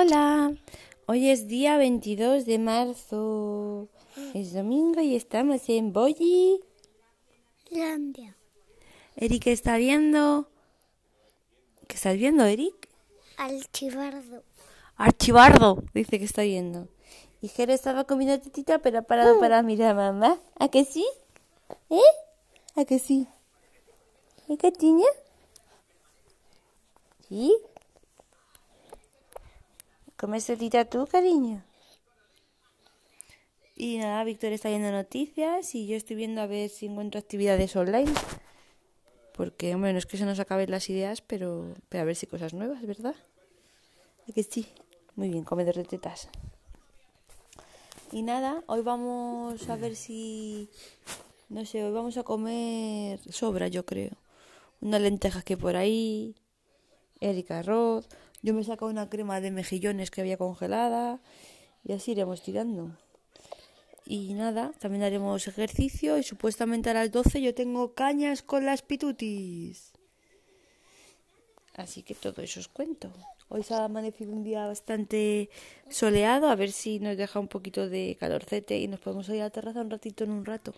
Hola, hoy es día 22 de marzo. Es domingo y estamos en Boyi. Landia. Eric está viendo. ¿Qué estás viendo, Eric? Archivardo. Archivardo, dice que está viendo. Y Jero estaba comiendo tetita, pero ha parado para mirar a mamá. ¿A que sí? ¿Eh? ¿A que sí? ¿Eh, Catiña? ¿Sí? ¿Comes tetita tú, cariño? Y nada, Víctor está viendo noticias y yo estoy viendo a ver si encuentro actividades online. Porque, hombre, no es que se nos acaben las ideas, pero, pero a ver si cosas nuevas, ¿verdad? ¿A que sí? Muy bien, comedor de tetas. Y nada, hoy vamos a ver si... No sé, hoy vamos a comer sobra, yo creo. Unas lentejas que por ahí, Erika arroz. Yo me he sacado una crema de mejillones que había congelada y así iremos tirando. Y nada, también haremos ejercicio y supuestamente a las 12 yo tengo cañas con las pitutis. Así que todo eso os cuento. Hoy se ha amanecido un día bastante soleado, a ver si nos deja un poquito de calorcete y nos podemos ir a la terraza un ratito en un rato.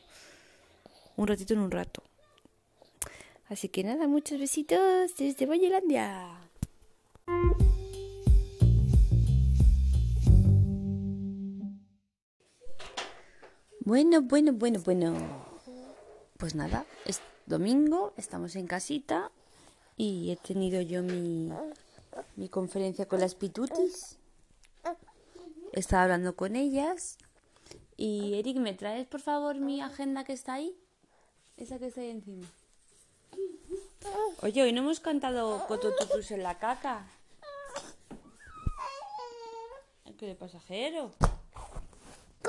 Un ratito en un rato. Así que nada, muchos besitos desde Boyelandia. Bueno, bueno, bueno, bueno. Pues nada, es domingo, estamos en casita y he tenido yo mi, mi conferencia con las pitutis. Estaba hablando con ellas. Y Eric, ¿me traes por favor mi agenda que está ahí? Esa que está ahí encima. Oye, hoy no hemos cantado Cototutus en la caca. ¿Qué le pasajero?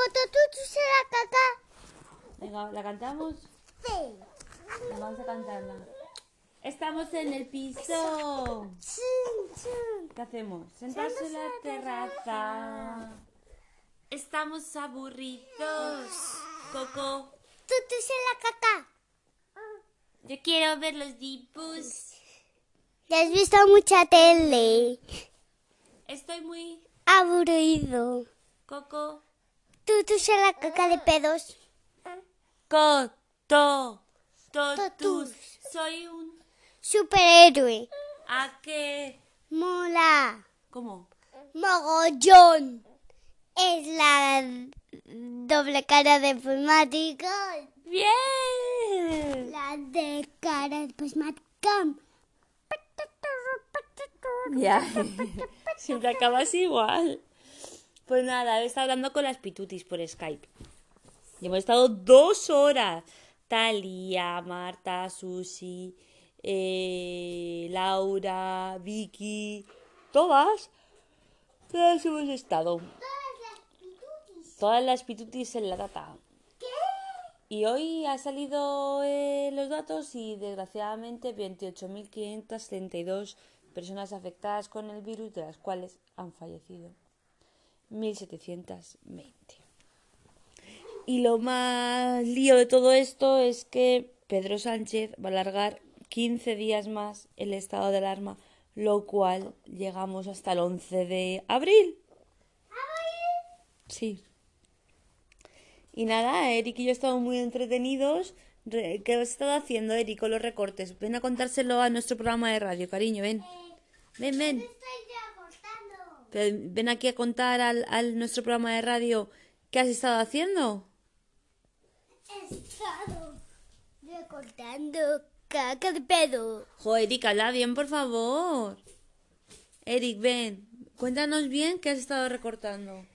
Cototutus en la caca. Venga, ¿la cantamos? Sí. Vamos a cantarla. Estamos en el piso. ¿Qué hacemos? Sentarse en la terraza. Estamos aburridos. Coco, Tutus en la caca. yo quiero ver los dibujos. Ya has visto mucha tele. Estoy muy... Aburrido. Coco. Tutus en la caca de pedos. Coto. Totus. Soy un... Superhéroe. ¿A qué? Mola. ¿Cómo? Mogollón. Es la doble cara de prismáticos. ¡Bien! La de cara de prismáticos. Ya, siempre acabas igual. Pues nada, he estado hablando con las pitutis por Skype. Y hemos estado dos horas. Talia, Marta, Susi, eh, Laura, Vicky, todas. Todas hemos estado. Todas las pitutis en la data. Y hoy ha salido eh, los datos y desgraciadamente 28.532 personas afectadas con el virus, de las cuales han fallecido 1.720. Y lo más lío de todo esto es que Pedro Sánchez va a alargar 15 días más el estado de alarma, lo cual llegamos hasta el 11 de abril. Sí. Y nada, Eric y yo estamos muy entretenidos. Re- ¿Qué has estado haciendo, Eric, con los recortes? Ven a contárselo a nuestro programa de radio, cariño, ven. Ven, ven. Ven aquí a contar al, al nuestro programa de radio qué has estado haciendo. He estado recortando caca de pedo. Jo, Eric, habla bien, por favor. Eric, ven. Cuéntanos bien qué has estado recortando.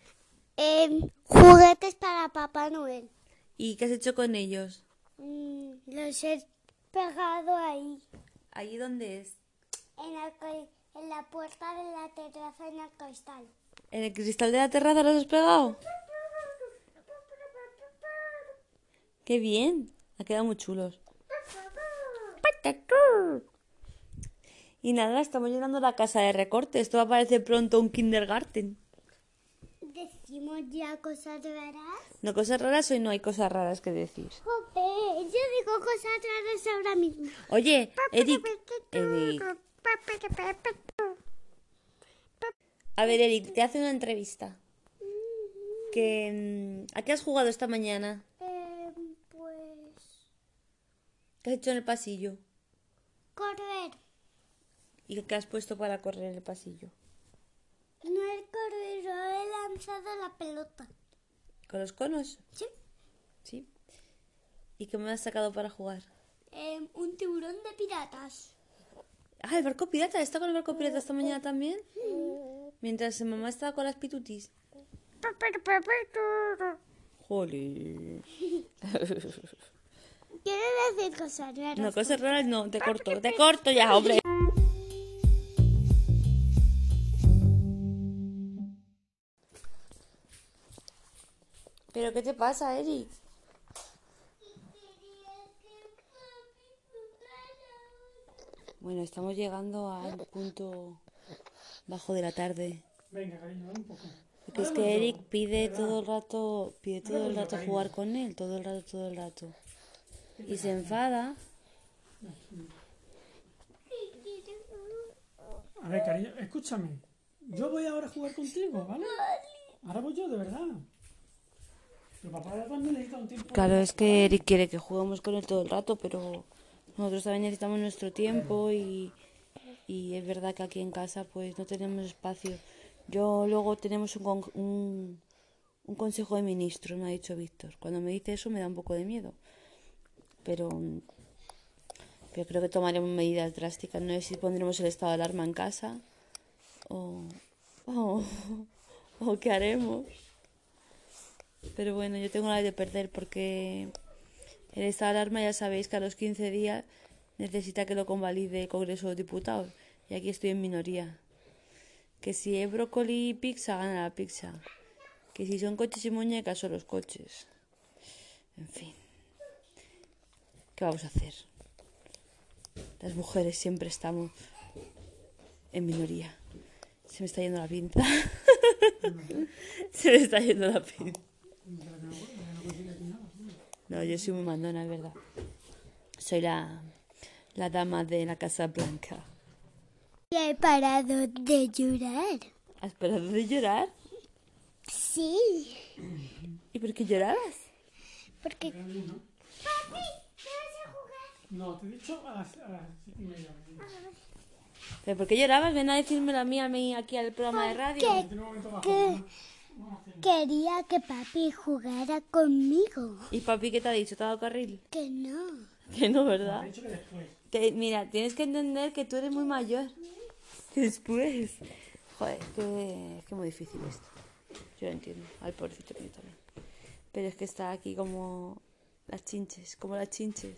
Em, juguetes para Papá Noel. ¿Y qué has hecho con ellos? Mm, los he pegado ahí, ¿Allí dónde es? en, el co- en la puerta de la terraza en el cristal. ¿En el cristal de la terraza los has pegado? ¡Qué bien! Ha quedado muy chulos. Y nada, estamos llenando la casa de recortes. Esto va a parecer pronto un kindergarten. Decimos ya cosas raras. No cosas raras, hoy no hay cosas raras que decir. Jope, yo digo cosas raras ahora mismo. Oye, Eric, Eric, A ver, Eric, te hace una entrevista. Que, mm, ¿A qué has jugado esta mañana? Eh, pues. ¿Qué has hecho en el pasillo? Correr. ¿Y qué has puesto para correr en el pasillo? No he corrido, he lanzado la pelota. ¿Con los conos? ¿Sí? Sí. ¿Y qué me has sacado para jugar? Eh, un tiburón de piratas. Ah, el barco pirata. ¿Está con el barco pirata esta mañana también? Mientras mamá estaba con las pitutis. Jolín. Quiere decir cosas raras. No, cosas raras no, te corto. Te corto ya, hombre. ¿Pero qué te pasa, Eric? Bueno, estamos llegando al punto bajo de la tarde. Venga, cariño, un poco. Porque es que Eric pide todo el rato, pide todo el rato jugar con él, todo el rato, todo el rato. Y se enfada. A ver, cariño, escúchame. Yo voy ahora a jugar contigo, ¿vale? Ahora voy yo, de verdad. Pero papá también necesita un tiempo. Claro, es que Eric quiere que juguemos con él todo el rato, pero nosotros también necesitamos nuestro tiempo y, y es verdad que aquí en casa pues no tenemos espacio. Yo luego tenemos un, un, un consejo de ministros, me ha dicho Víctor. Cuando me dice eso me da un poco de miedo. Pero, pero creo que tomaremos medidas drásticas. No sé si pondremos el estado de alarma en casa o, o, o qué haremos. Pero bueno, yo tengo la de perder porque el estado de alarma ya sabéis que a los 15 días necesita que lo convalide el Congreso de Diputados. Y aquí estoy en minoría. Que si es brócoli y pizza, gana la pizza. Que si son coches y muñecas, son los coches. En fin. ¿Qué vamos a hacer? Las mujeres siempre estamos en minoría. Se me está yendo la pinza. Se me está yendo la pinza. No, yo soy muy mandona, es verdad. Soy la, la dama de la Casa Blanca. Ya he parado de llorar. ¿Has parado de llorar? Sí. ¿Y por qué llorabas? Porque. Papi, ¿qué vas a jugar? No, te he dicho a las, a las siete y media. ¿Pero por qué llorabas? Ven a decírmelo a mí, a mí, aquí al programa de radio. ¿Qué? En quería que papi jugara conmigo. ¿Y papi qué te ha dicho? ¿Te ha dado carril? Que no. Que no, ¿verdad? Dicho que después. Que, mira, tienes que entender que tú eres muy mayor. Después. Joder, que es que muy difícil esto. Yo lo entiendo. Al pobrecito mío también. Pero es que está aquí como las chinches, como las chinches.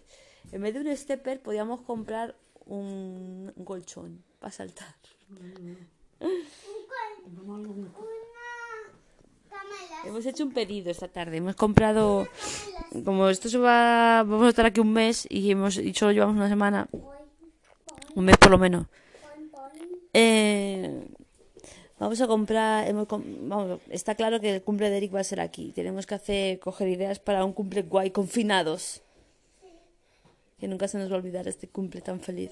En vez de un stepper, podíamos comprar un, un colchón para saltar. Hemos hecho un pedido esta tarde. Hemos comprado. Como esto se va. Vamos a estar aquí un mes y, hemos, y solo llevamos una semana. Un mes por lo menos. Eh, vamos a comprar. Hemos, vamos, está claro que el cumple de Eric va a ser aquí. Tenemos que hacer coger ideas para un cumple guay, confinados. Que nunca se nos va a olvidar este cumple tan feliz.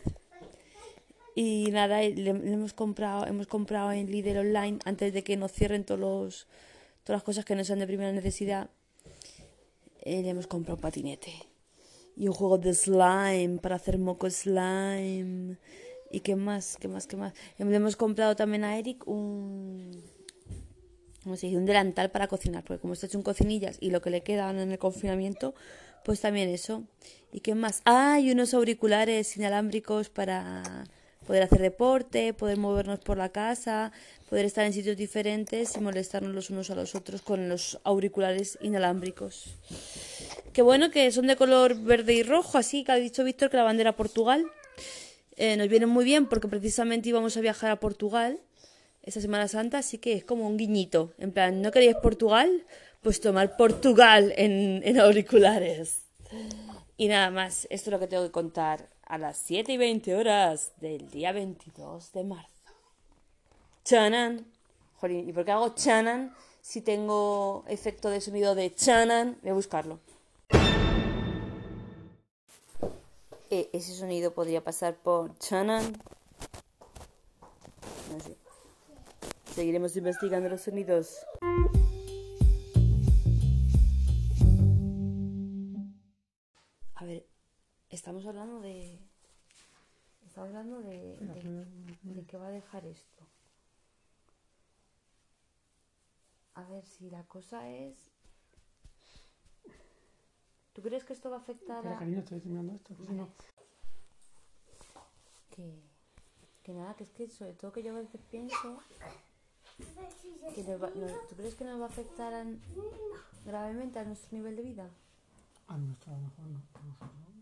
Y nada, le hemos comprado, hemos comprado en Lidl online antes de que nos cierren todos los, todas las cosas que no sean de primera necesidad. Eh, le hemos comprado un patinete y un juego de slime para hacer moco slime. ¿Y qué más? ¿Qué más? ¿Qué más? Em, Le hemos comprado también a Eric un, ¿cómo se un delantal para cocinar, porque como está hecho en cocinillas y lo que le quedan en el confinamiento, pues también eso. ¿Y qué más? Ah, y unos auriculares inalámbricos para poder hacer deporte, poder movernos por la casa, poder estar en sitios diferentes y molestarnos los unos a los otros con los auriculares inalámbricos. Qué bueno que son de color verde y rojo, así que ha dicho Víctor que la bandera Portugal. Eh, nos viene muy bien porque precisamente íbamos a viajar a Portugal esta Semana Santa, así que es como un guiñito. En plan, ¿no queréis Portugal? Pues tomar Portugal en, en auriculares. Y nada más, esto es lo que tengo que contar a las 7 y 20 horas del día 22 de marzo. Chanan. Jolín, ¿y por qué hago chanan si tengo efecto de sonido de chanan? Voy a buscarlo. Eh, ese sonido podría pasar por chanan. No sé. Seguiremos investigando los sonidos. Estamos hablando de. Estamos hablando de, de, de qué va a dejar esto. A ver si la cosa es. ¿Tú crees que esto va a afectar a.? cariño, estoy terminando esto. que no- Que, que nada, que es que sobre todo que yo a veces pienso que nos va- nos- ¿tú crees que nos va a afectar a- gravemente a nuestro nivel de vida? A nuestro, a lo mejor no. A nosotros.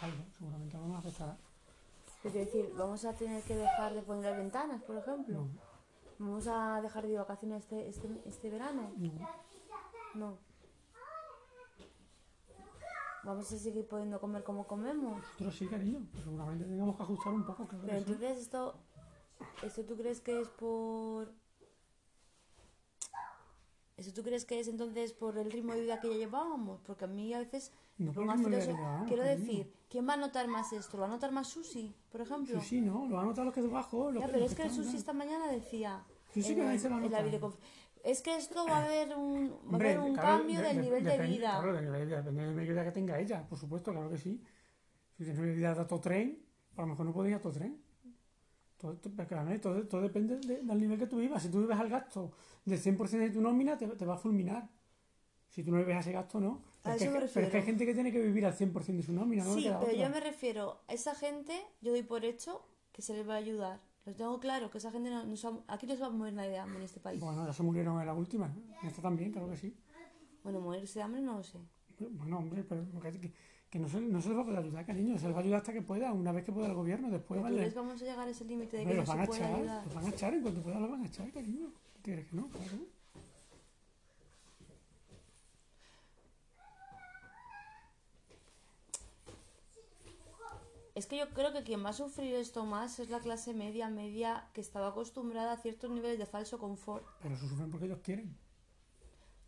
Algo, seguramente algo nos afectará. Es decir, vamos a tener que dejar de poner las ventanas, por ejemplo. No, Vamos a dejar de ir vacaciones este, este, este verano. no. No. Vamos a seguir pudiendo comer como comemos. Nosotros sí, cariño. pero seguramente tengamos que ajustar un poco, claro Pero sí. entonces esto, esto tú crees que es por... ¿Eso tú crees que es entonces por el ritmo de vida que ya llevábamos? Porque a mí a veces... No lo más llevábamos, quiero decir, ¿quién va a notar más esto? ¿Lo va a notar más Susi, por ejemplo? Sí, sí, no. Lo van a notar los que debajo. Los Ya, que- pero es que el Susi esta mañana decía en, que nadie se va a en la es que esto va a haber un, va a Hombre, haber un claro, cambio de- del de- nivel de depende- vida. Claro, del nivel de vida, depende del nivel de vida que tenga ella, por supuesto, claro que sí. Si tienes una vida de todo tren, a lo mejor no puedes ir a todo tren. Todo, ¿eh? todo, todo depende de- del nivel que tú vivas. Si tú vives al gasto del 100% de tu nómina, te, te va a fulminar. Si tú no vives a ese gasto, no. A Pero, es eso que, me pero es que hay refiero. gente que tiene que vivir al 100% de su nómina, no Sí, pero yo me refiero a esa gente, yo doy por hecho que se les va a ayudar. Lo tengo claro, que esa gente no, no se va- aquí no se va a morir nadie de hambre en este país. Bueno, ya se murieron en la última. En esta también, claro que sí. Bueno, morirse de hambre no lo sé. Bueno, hombre, pero que, que- que no, se, no se les va a poder ayudar, cariño. Se les va a ayudar hasta que pueda, una vez que pueda el gobierno. Después, ¿Tú vale. que vamos a llegar a ese límite de que Hombre, no los van se a puede echar, ayudar? los van a echar, en cuanto puedan los van a echar, cariño. ¿Tú crees que no? Claro. Es que yo creo que quien va a sufrir esto más es la clase media, media, que estaba acostumbrada a ciertos niveles de falso confort. Pero eso sufren porque ellos quieren.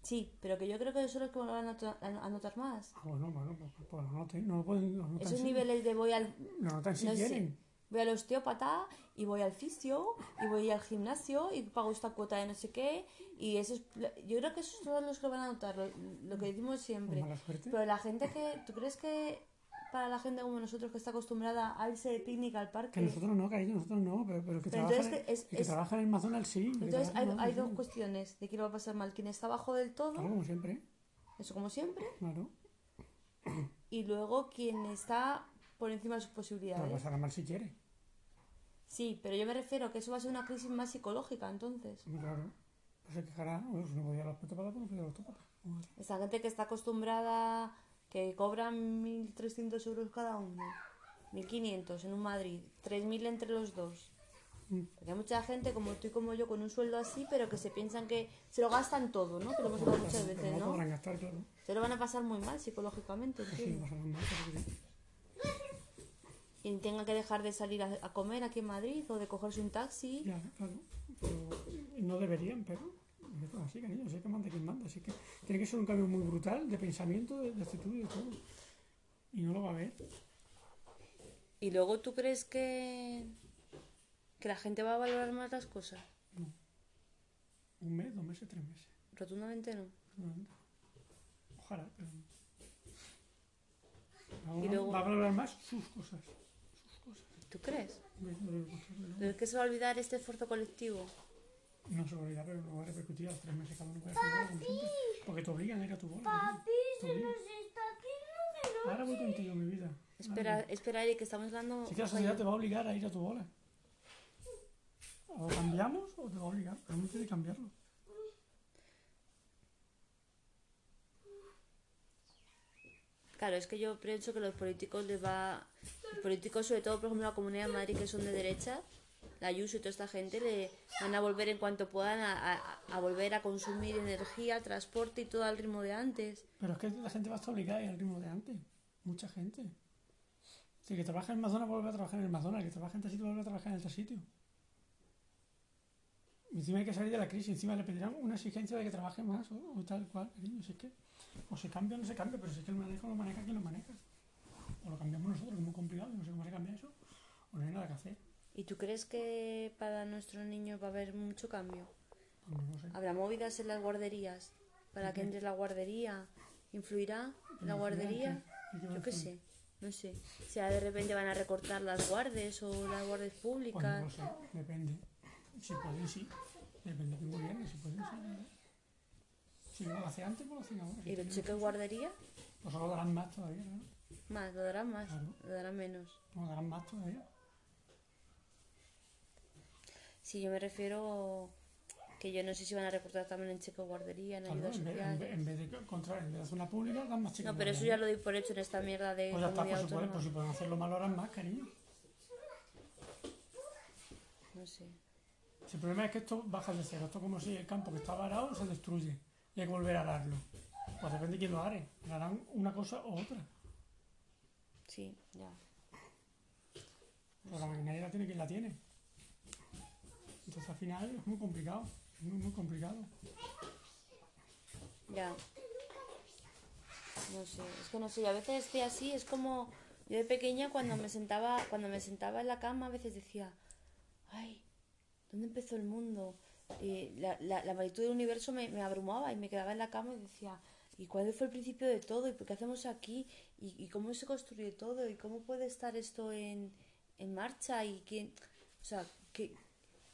Sí, pero que yo creo que eso es lo que van a notar, a notar más. Ah, bueno, bueno, pues, pues noten, no lo pueden, lo notan Esos si- niveles de voy al, Lo notan si no sé, quieren. voy al osteópata y voy al fisio y voy al gimnasio y pago esta cuota de no sé qué y eso es, yo creo que esos son los que van a notar lo, lo que decimos siempre Con mala suerte. pero la gente que tú crees que para la gente como nosotros que está acostumbrada a irse de picnic al Que parque nosotros no, cariño, nosotros no, pero, pero que Pero trabaja, que es- el que es- trabaja en el McDonald's sí. que entonces hay, hay dos cuestiones de quién lo va a pasar mal quien está abajo del todo Claro, como siempre, eso como siempre claro. y luego quien está por encima de sus Pero posibilidades pasará mal si quiere. sí pero yo me refiero a que eso va a ser una crisis más psicológica entonces claro. Pues se quejará, si no los petópatas, pues no podía los tópatas. Esa gente que está acostumbrada, que cobran 1.300 euros cada uno, 1.500 en un Madrid, 3.000 entre los dos. Mm. Porque hay mucha gente como tú y como yo con un sueldo así, pero que se piensan que se lo gastan todo, ¿no? Que lo hemos hablado muchas veces, no. Se lo van a pasar muy mal psicológicamente, sí, mal. Y tengan que dejar de salir a, a comer aquí en Madrid o de cogerse un taxi. Ya, claro. Pero no deberían, pero así, cariño. Así que manda quien manda. Así que tiene que ser un cambio muy brutal de pensamiento, de, de actitud y de todo. Y no lo va a ver. Y luego tú crees que, que la gente va a valorar más las cosas. Un mes, dos meses, tres meses. Rotundamente no. No, Ojalá, pero. Va a, Y luego- va a valorar más sus cosas. Sus cosas. ¿Tú crees? No, no, no, no, ¿Pero es que se va a olvidar este esfuerzo colectivo? No se va a olvidar, pero va a repercutir a los tres meses cada uno siempre. Porque te obligan a ir a tu bola. cariño. Te obligan. está haciendo de Ahora voy contigo, mi vida. Espera, espera, Eric, que estamos hablando. Sí que la sociedad te va a obligar a ir a tu bola. O lo cambiamos o te va a obligar, pero no tiene que cambiarlo. Claro, es que yo pienso que los políticos les va. Los políticos, sobre todo, por ejemplo, la Comunidad de Madrid, que son de derecha, la Ayuso y toda esta gente, le van a volver en cuanto puedan a, volver a consumir energía, transporte y todo al ritmo de antes. Pero es que la gente va a estar obligada a ir al ritmo de antes. Mucha gente. Si el que trabaja en Amazonas vuelve a trabajar en el Amazonas, el que trabaja en tal sitio vuelve a trabajar en tal sitio. Y encima hay que salir de la crisis, encima le pedirán una exigencia de que trabaje más o, o tal cual, cariño. Si es que o se cambia o no se cambia, pero si es que el manejo lo maneja quien lo maneja. O lo cambiamos nosotros, que es muy complicado, no sé cómo se cambia eso, o no hay nada que hacer. ¿Y tú crees que para nuestros niños va a haber mucho cambio? No lo sé. ¿Habrá movidas en las guarderías? ¿Para que entres a la guardería? ¿Influirá en la ¿Influirá en guardería? Yo qué sé, no sé. Ahora de repente van a recortar las guardes o las guardes Pues públicas. no lo sé, depende. Si pueden, sí. Depende de quién gobierne, si pueden, sí. Si no lo hace antes, pues lo hacen ahora. ¿Y quieren, cheques guardería? Pues solo darán más todavía, ¿no? Más, lo darán más, Claro. lo darán menos. No darán más todavía. Si yo me refiero que yo no sé si van a recortar también en cheque guardería, en Claro, ayudas en, vez, en, vez, en vez de contra, en vez de hacer una pública, dan más chicos. No, pero eso ya lo doy por hecho en esta mierda de Pues ya está, pues si, pueden, pues si pueden hacerlo mal, harán más, cariño. No sé. Si el problema es que esto baja de cero. Esto es como si el campo que está varado se destruye y hay que volver a ararlo. Pues depende de quién lo haré. Harán una cosa o otra. Sí, ya. Pero la maquinaria la tiene quien la tiene. Entonces al final es muy complicado. Muy, muy complicado. Ya. No sé, es que no sé, yo a veces estoy así, es como yo de pequeña cuando me sentaba, cuando me sentaba en la cama a veces decía, ay, ¿dónde empezó el mundo? Y la, la, magnitud del universo me, abrumaba y me quedaba en la cama y decía, ¿y cuál fue el principio de todo? ¿Y por qué hacemos aquí? ¿Y, y cómo se construye todo? ¿Y cómo puede estar esto en, en marcha? ¿Y quién? O sea, ¿qué,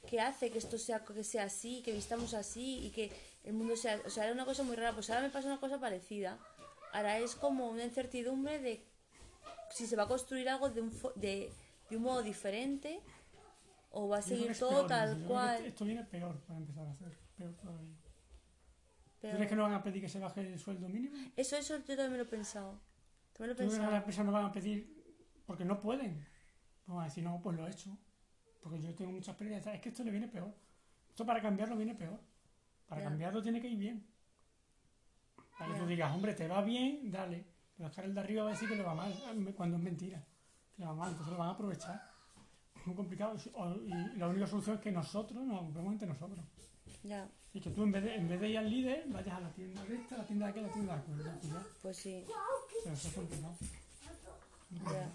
qué hace que esto sea, que sea así, que vistamos así y que el mundo sea... O sea, era una cosa muy rara. Pues ahora me pasa una cosa parecida. Ahora es como una incertidumbre de si se va a construir algo de un, fo- de, de un modo diferente o va a que seguir todo peor, tal yo creo que cual. Esto viene peor para empezar a hacer. Peor todavía. ¿Tú Pero crees que no van a pedir que se baje el sueldo mínimo? eso, eso yo también lo he pensado. También lo he ¿Tú crees que las pensado. empresas no van a pedir porque no pueden? Van a decir, no, pues lo he hecho. Porque yo tengo mucha experiencia. Es que esto le viene peor. Esto para cambiarlo viene peor. Para cambiarlo tiene que ir bien. Para que tú digas, hombre, te va bien, dale. Pero es que ahora el de arriba va a decir que le va mal, cuando es mentira. Que le va mal, entonces lo van a aprovechar. Es muy complicado. Y la única solución es que nosotros nos ocupemos entre nosotros. Ya, Y que tú en vez de, en vez de ir al líder, vayas a la tienda de esta, la tienda de aquí, la tienda de aquí. Ya, pues pues sí. Pero eso es complicado. Ya.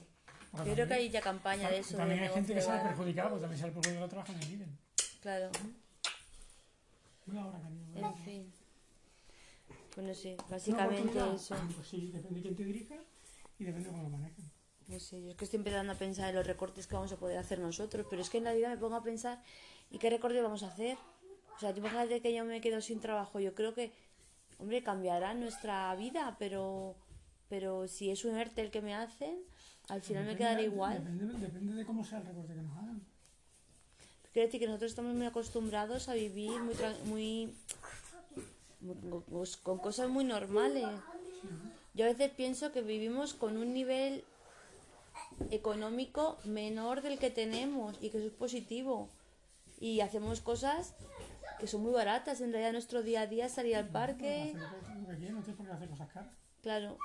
Porque Yo creo que hay ya campaña de eso. También de hay gente que sale perjudicada, pues también sale perjudicado que trabaja en el líder. Claro, Una hora, cariño. en fin. Pues no sé, ¿Una básicamente eso. Pues sí, depende de quién te dirija y depende de cómo lo manejen. No sé, yo es que estoy empezando a pensar en los recortes que vamos a poder hacer nosotros, pero es que en la vida me pongo a pensar, ¿y qué recortes vamos a hacer? O sea, tú imagínate que yo me quedo sin trabajo, yo creo que, hombre, cambiará nuestra vida, pero, pero si es un ERTE el que me hacen, al final me quedará igual. Depende, depende de cómo sea el recorte que nos hagan. Quiero decir que nosotros estamos muy acostumbrados a vivir muy, muy, muy- con- con cosas muy normales. Yo a veces pienso que vivimos con un nivel económico menor del que tenemos y que eso es positivo. Y hacemos cosas que son muy baratas. En realidad nuestro día a día salir al parque. Hacer lo que quieras, no tienes por qué hacer cosas caras. Claro,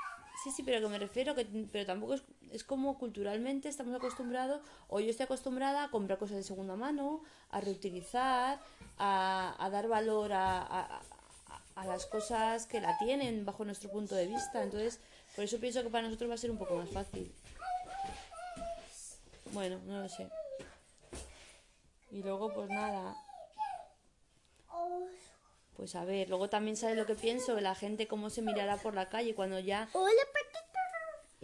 sí, sí, pero que me refiero, que, pero tampoco es, es como culturalmente estamos acostumbrados, o yo estoy acostumbrada a comprar cosas de segunda mano, a reutilizar, a, a dar valor a, a- a- las cosas que la tienen bajo nuestro punto de vista. Entonces, por eso pienso que para nosotros va a ser un poco más fácil. Bueno, no lo sé. Y luego, pues nada, pues a ver, luego también sabes lo que pienso, la gente cómo se mirará por la calle cuando ya Hola.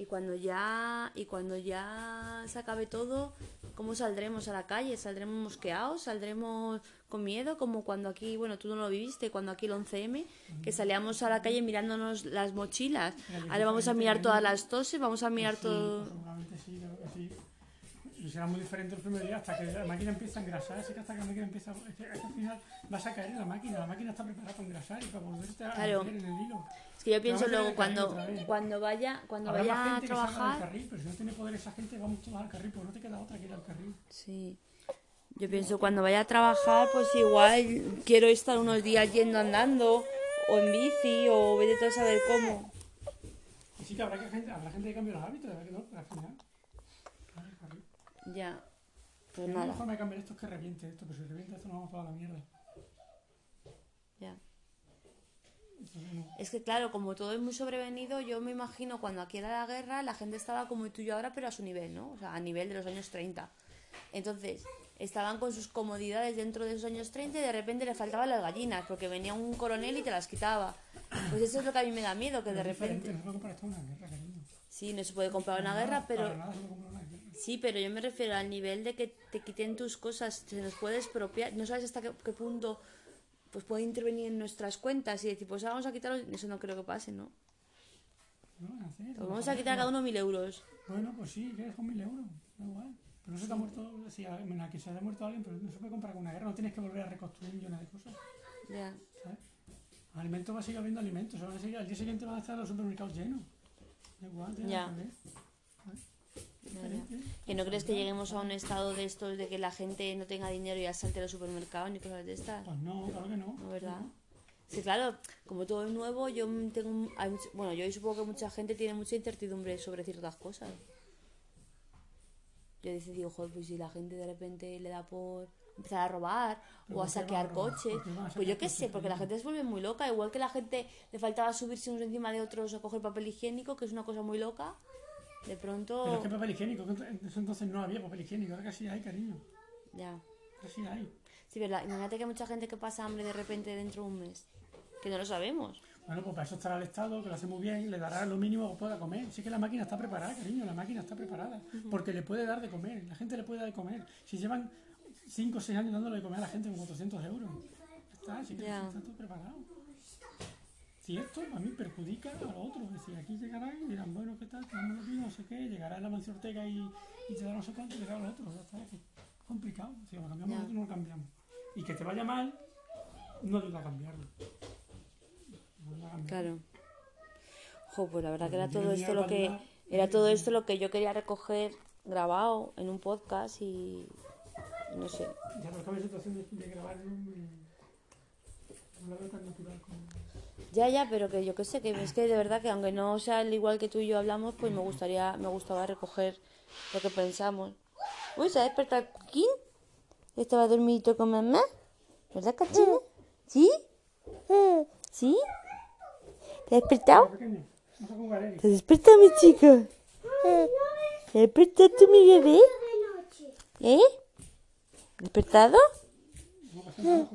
Y cuando ya y cuando ya se acabe todo, ¿cómo saldremos a la calle? ¿Saldremos mosqueados? ¿Saldremos con miedo? Como cuando aquí, bueno, tú no lo viviste, cuando aquí el 11M, que salíamos a la calle mirándonos las mochilas. Ahora vamos a mirar todas las toses, vamos a mirar todo... será muy diferente el primer día hasta que la máquina empieza a engrasar. Así que hasta que la máquina empieza. Es que, es que al final vas a caer en la máquina. La máquina está preparada para engrasar y para volverte a Claro. meter en el hilo. Es que yo pienso a luego que cuando, cuando vaya, cuando Habrá más vaya a gente que del trabajar... carril, pero si no tiene poder esa gente, vamos todos al carril, pues no te queda otra que ir al carril. Sí. Yo pienso cuando vaya a trabajar, pues igual quiero estar unos días yendo andando o en bici o vete a saber cómo. Y sí que habrá, que gente, habrá gente que cambie los hábitos, ¿verdad que no? Al final. Ya. Pues nada, forma de cambiar esto es que reviente esto, pero si revienta esto nos vamos toda la mierda. ya. No. Es que claro, como todo es muy sobrevenido, yo me imagino cuando aquí era la guerra, la gente estaba como tú y yo ahora, pero a su nivel, ¿no? O sea, a nivel de los años 30. Entonces, estaban con sus comodidades dentro de esos años 30 y de repente le faltaban las gallinas, porque venía un coronel y te las quitaba. Pues eso es lo que a mí me da miedo, que de repente... no se puede comprar una guerra, cariño. Sí, no se puede comprar una guerra, pero... Sí, pero yo me refiero al nivel de que te quiten tus cosas, se nos puede expropiar, no sabes hasta qué, qué punto pues puede intervenir en nuestras cuentas y decir, pues vamos a quitarlo, eso no creo que pase, ¿no? No lo van a hacer. Pues vamos a quitar a cada uno mil euros. Bueno, pues sí, que son mil euros, da igual. Pero no se te ha muerto, a- bueno, que se haya muerto alguien, pero no se puede comprar con una guerra, no tienes que volver a reconstruir millones de cosas, Ya, ¿sabes? Alimentos va a seguir habiendo alimentos, se van a seguir, al día siguiente van a estar los supermercados llenos. Da igual, tiene Ya. Que ver, ¿sabes? Diferente. ¿Que no crees que lleguemos a un estado de estos de que la gente no tenga dinero y asalte a los supermercados ni cosas de estas? Pues no, claro que no. No, ¿verdad? Sí, claro, como todo es nuevo, yo tengo... hay bueno, yo supongo que mucha gente tiene mucha incertidumbre sobre ciertas cosas. Yo dice, digo, joder, pues si la gente de repente le da por empezar a robar ¿Pero o a saquear van a robar? coches, ¿Por qué van a pues yo qué sé, porque la gente se vuelve muy loca, igual que la gente le faltaba subirse unos encima de otros a coger papel higiénico, que es una cosa muy loca, de pronto... Pero es que papel higiénico, entonces no había papel higiénico, ahora casi hay, cariño. Ya. Sí hay. Sí, verdad. Imagínate que hay mucha gente que pasa hambre de repente dentro de un mes. Que no lo sabemos. Bueno, pues para eso estará el Estado, que lo hace muy bien, le dará lo mínimo que pueda comer. Sí que la máquina está preparada, cariño, la máquina está preparada. Porque le puede dar de comer, la gente le puede dar de comer. Si llevan 5 o 6 años dándole de comer a la gente con 400 euros, está, sí que está todo preparado. Si esto a mí perjudica a los otros, es decir, aquí llegarán y dirán, bueno, ¿qué tal? Tenemos aquí, no sé qué, llegará la Mancio Ortega y, y te dará no sé cuánto, llegará a los otros, ya está, es complicado. Si lo cambiamos nosotros, no lo cambiamos. Y que te vaya mal, no ayuda a cambiarlo. No ayuda a cambiarlo. Claro. Jo, pues la verdad que era todo esto lo que era todo esto lo que yo quería recoger grabado en un podcast y no sé. Ya, a mi situación de, de grabar no. No la veo tan natural como. Ya, ya, pero que yo qué sé, que es que de verdad que aunque no sea el igual que tú y yo hablamos, pues me gustaría, me gustaba recoger lo que pensamos. Uy, ¿se ha despertado Coquín? ¿Estaba dormidito con mamá? ¿Verdad, cachina? ¿Sí? ¿Sí? ¿Te has despertado? ¿Te has despertado, mi chica? ¿Te has despertado tú, mi bebé? ¿Eh? ¿Despertado? No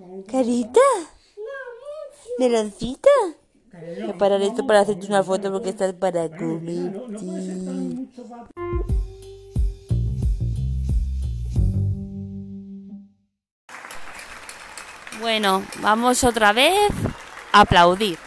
¿Carita? ¿Meloncita? Cariño, Voy a parar esto para hacerte una foto porque estás para comer. pa- Bueno, vamos otra vez a aplaudir.